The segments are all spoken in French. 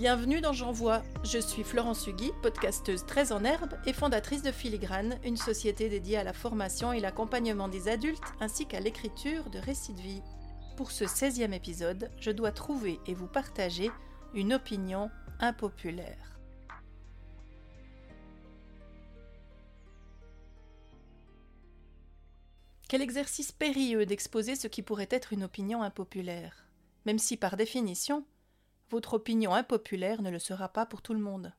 Bienvenue dans J'envoie. Je suis Florence Hugui, podcasteuse très en herbe et fondatrice de Filigrane, une société dédiée à la formation et l'accompagnement des adultes ainsi qu'à l'écriture de récits de vie. Pour ce 16e épisode, je dois trouver et vous partager une opinion impopulaire. Quel exercice périlleux d'exposer ce qui pourrait être une opinion impopulaire, même si par définition, votre opinion impopulaire ne le sera pas pour tout le monde.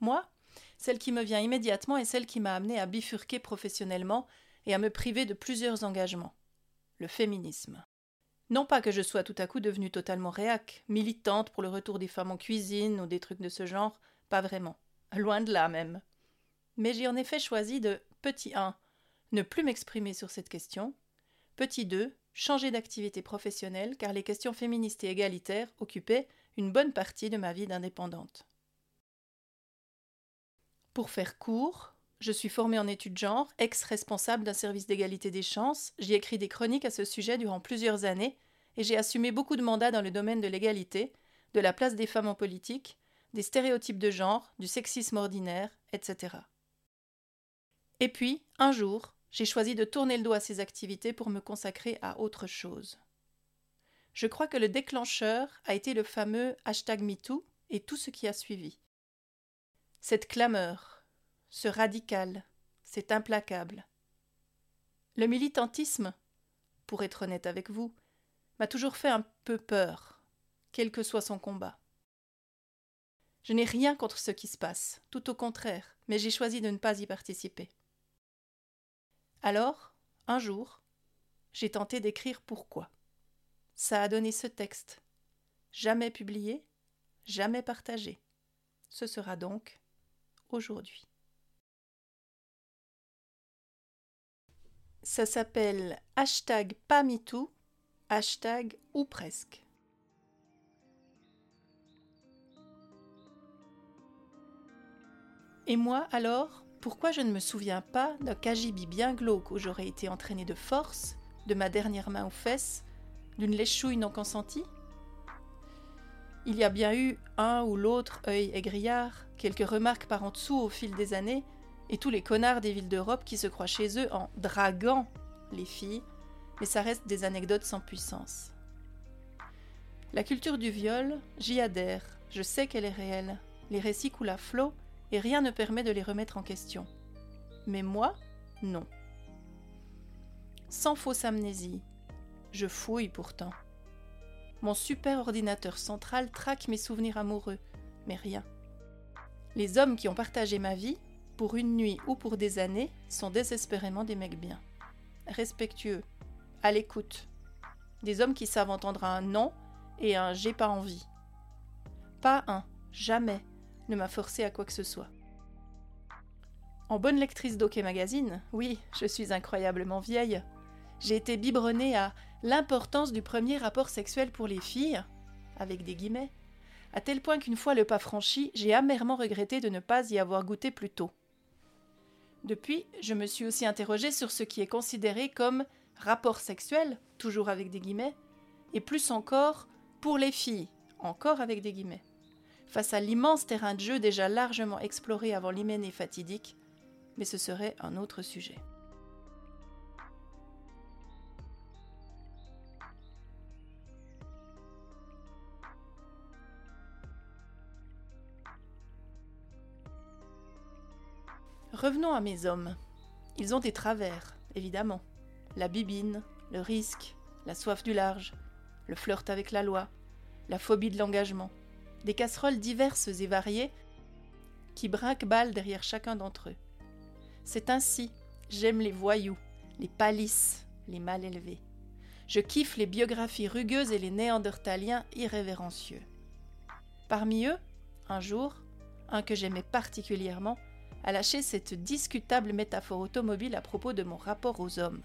Moi, celle qui me vient immédiatement est celle qui m'a amené à bifurquer professionnellement et à me priver de plusieurs engagements. Le féminisme. Non pas que je sois tout à coup devenue totalement réac, militante pour le retour des femmes en cuisine ou des trucs de ce genre, pas vraiment. Loin de là même. Mais j'ai en effet choisi de petit 1 ne plus m'exprimer sur cette question, petit 2 changer d'activité professionnelle car les questions féministes et égalitaires occupaient une bonne partie de ma vie d'indépendante. Pour faire court, je suis formée en études genre, ex-responsable d'un service d'égalité des chances, j'y écris des chroniques à ce sujet durant plusieurs années, et j'ai assumé beaucoup de mandats dans le domaine de l'égalité, de la place des femmes en politique, des stéréotypes de genre, du sexisme ordinaire, etc. Et puis, un jour, j'ai choisi de tourner le dos à ces activités pour me consacrer à autre chose. Je crois que le déclencheur a été le fameux hashtag MeToo et tout ce qui a suivi. Cette clameur, ce radical, c'est implacable. Le militantisme, pour être honnête avec vous, m'a toujours fait un peu peur, quel que soit son combat. Je n'ai rien contre ce qui se passe, tout au contraire, mais j'ai choisi de ne pas y participer. Alors, un jour, j'ai tenté d'écrire pourquoi. Ça a donné ce texte. Jamais publié, jamais partagé. Ce sera donc aujourd'hui. Ça s'appelle hashtag pas hashtag ou presque. Et moi alors, pourquoi je ne me souviens pas d'un cagibi bien glauque où j'aurais été entraîné de force, de ma dernière main aux fesses, d'une léchouille non consentie? Il y a bien eu un ou l'autre œil aigrillard, quelques remarques par en dessous au fil des années, et tous les connards des villes d'Europe qui se croient chez eux en draguant les filles, mais ça reste des anecdotes sans puissance. La culture du viol, j'y adhère, je sais qu'elle est réelle. Les récits coulent à flot, et rien ne permet de les remettre en question. Mais moi, non. Sans fausse amnésie, je fouille pourtant. Mon super ordinateur central traque mes souvenirs amoureux, mais rien. Les hommes qui ont partagé ma vie, pour une nuit ou pour des années, sont désespérément des mecs bien. Respectueux, à l'écoute. Des hommes qui savent entendre un non et un j'ai pas envie. Pas un, jamais, ne m'a forcé à quoi que ce soit. En bonne lectrice d'Ok Magazine, oui, je suis incroyablement vieille, j'ai été biberonnée à l'importance du premier rapport sexuel pour les filles, avec des guillemets, à tel point qu'une fois le pas franchi, j'ai amèrement regretté de ne pas y avoir goûté plus tôt. Depuis, je me suis aussi interrogée sur ce qui est considéré comme rapport sexuel, toujours avec des guillemets, et plus encore pour les filles, encore avec des guillemets face à l'immense terrain de jeu déjà largement exploré avant l'hyménée fatidique, mais ce serait un autre sujet. Revenons à mes hommes. Ils ont des travers, évidemment. La bibine, le risque, la soif du large, le flirt avec la loi, la phobie de l'engagement des casseroles diverses et variées qui brinquent-ballent derrière chacun d'entre eux. C'est ainsi, j'aime les voyous, les palisses, les mal élevés. Je kiffe les biographies rugueuses et les néandertaliens irrévérencieux. Parmi eux, un jour, un que j'aimais particulièrement, a lâché cette discutable métaphore automobile à propos de mon rapport aux hommes.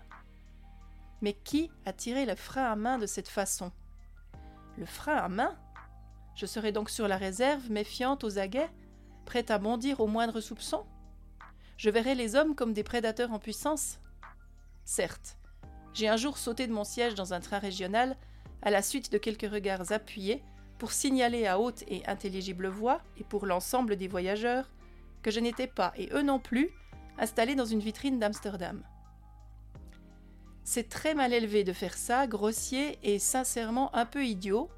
Mais qui a tiré le frein à main de cette façon? Le frein à main? Je serai donc sur la réserve, méfiante aux aguets, prête à bondir au moindre soupçon Je verrai les hommes comme des prédateurs en puissance Certes, j'ai un jour sauté de mon siège dans un train régional, à la suite de quelques regards appuyés, pour signaler à haute et intelligible voix, et pour l'ensemble des voyageurs, que je n'étais pas, et eux non plus, installé dans une vitrine d'Amsterdam. C'est très mal élevé de faire ça, grossier et sincèrement un peu idiot,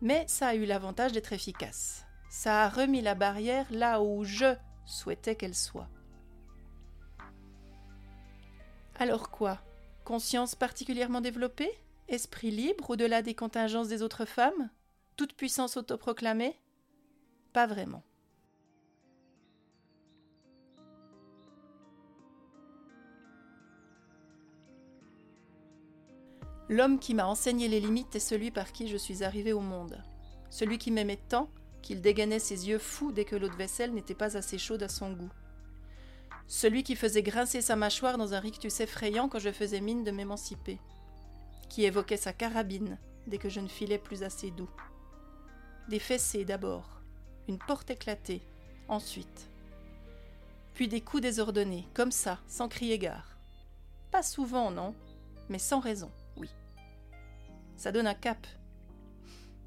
mais ça a eu l'avantage d'être efficace. Ça a remis la barrière là où je souhaitais qu'elle soit. Alors quoi? Conscience particulièrement développée? Esprit libre au-delà des contingences des autres femmes? Toute puissance autoproclamée? Pas vraiment. L'homme qui m'a enseigné les limites est celui par qui je suis arrivé au monde. Celui qui m'aimait tant qu'il dégainait ses yeux fous dès que l'eau de vaisselle n'était pas assez chaude à son goût. Celui qui faisait grincer sa mâchoire dans un rictus effrayant quand je faisais mine de m'émanciper. Qui évoquait sa carabine dès que je ne filais plus assez doux. Des fessées d'abord, une porte éclatée, ensuite. Puis des coups désordonnés, comme ça, sans crier gare. Pas souvent, non, mais sans raison. Ça donne un cap.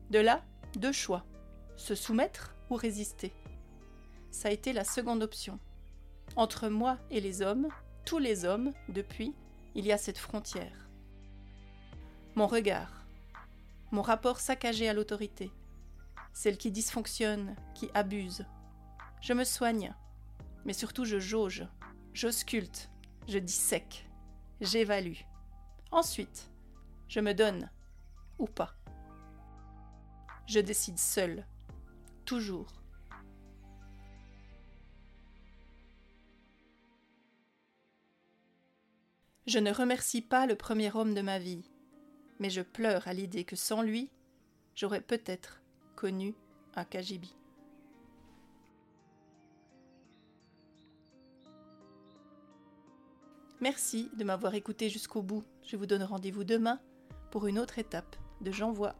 De là, deux choix. Se soumettre ou résister. Ça a été la seconde option. Entre moi et les hommes, tous les hommes, depuis, il y a cette frontière. Mon regard, mon rapport saccagé à l'autorité, celle qui dysfonctionne, qui abuse. Je me soigne, mais surtout je jauge, j'ausculte, je dissèque, j'évalue. Ensuite, je me donne ou pas. Je décide seul, toujours. Je ne remercie pas le premier homme de ma vie, mais je pleure à l'idée que sans lui, j'aurais peut-être connu un Kajibi. Merci de m'avoir écouté jusqu'au bout. Je vous donne rendez-vous demain pour une autre étape de J'envoie.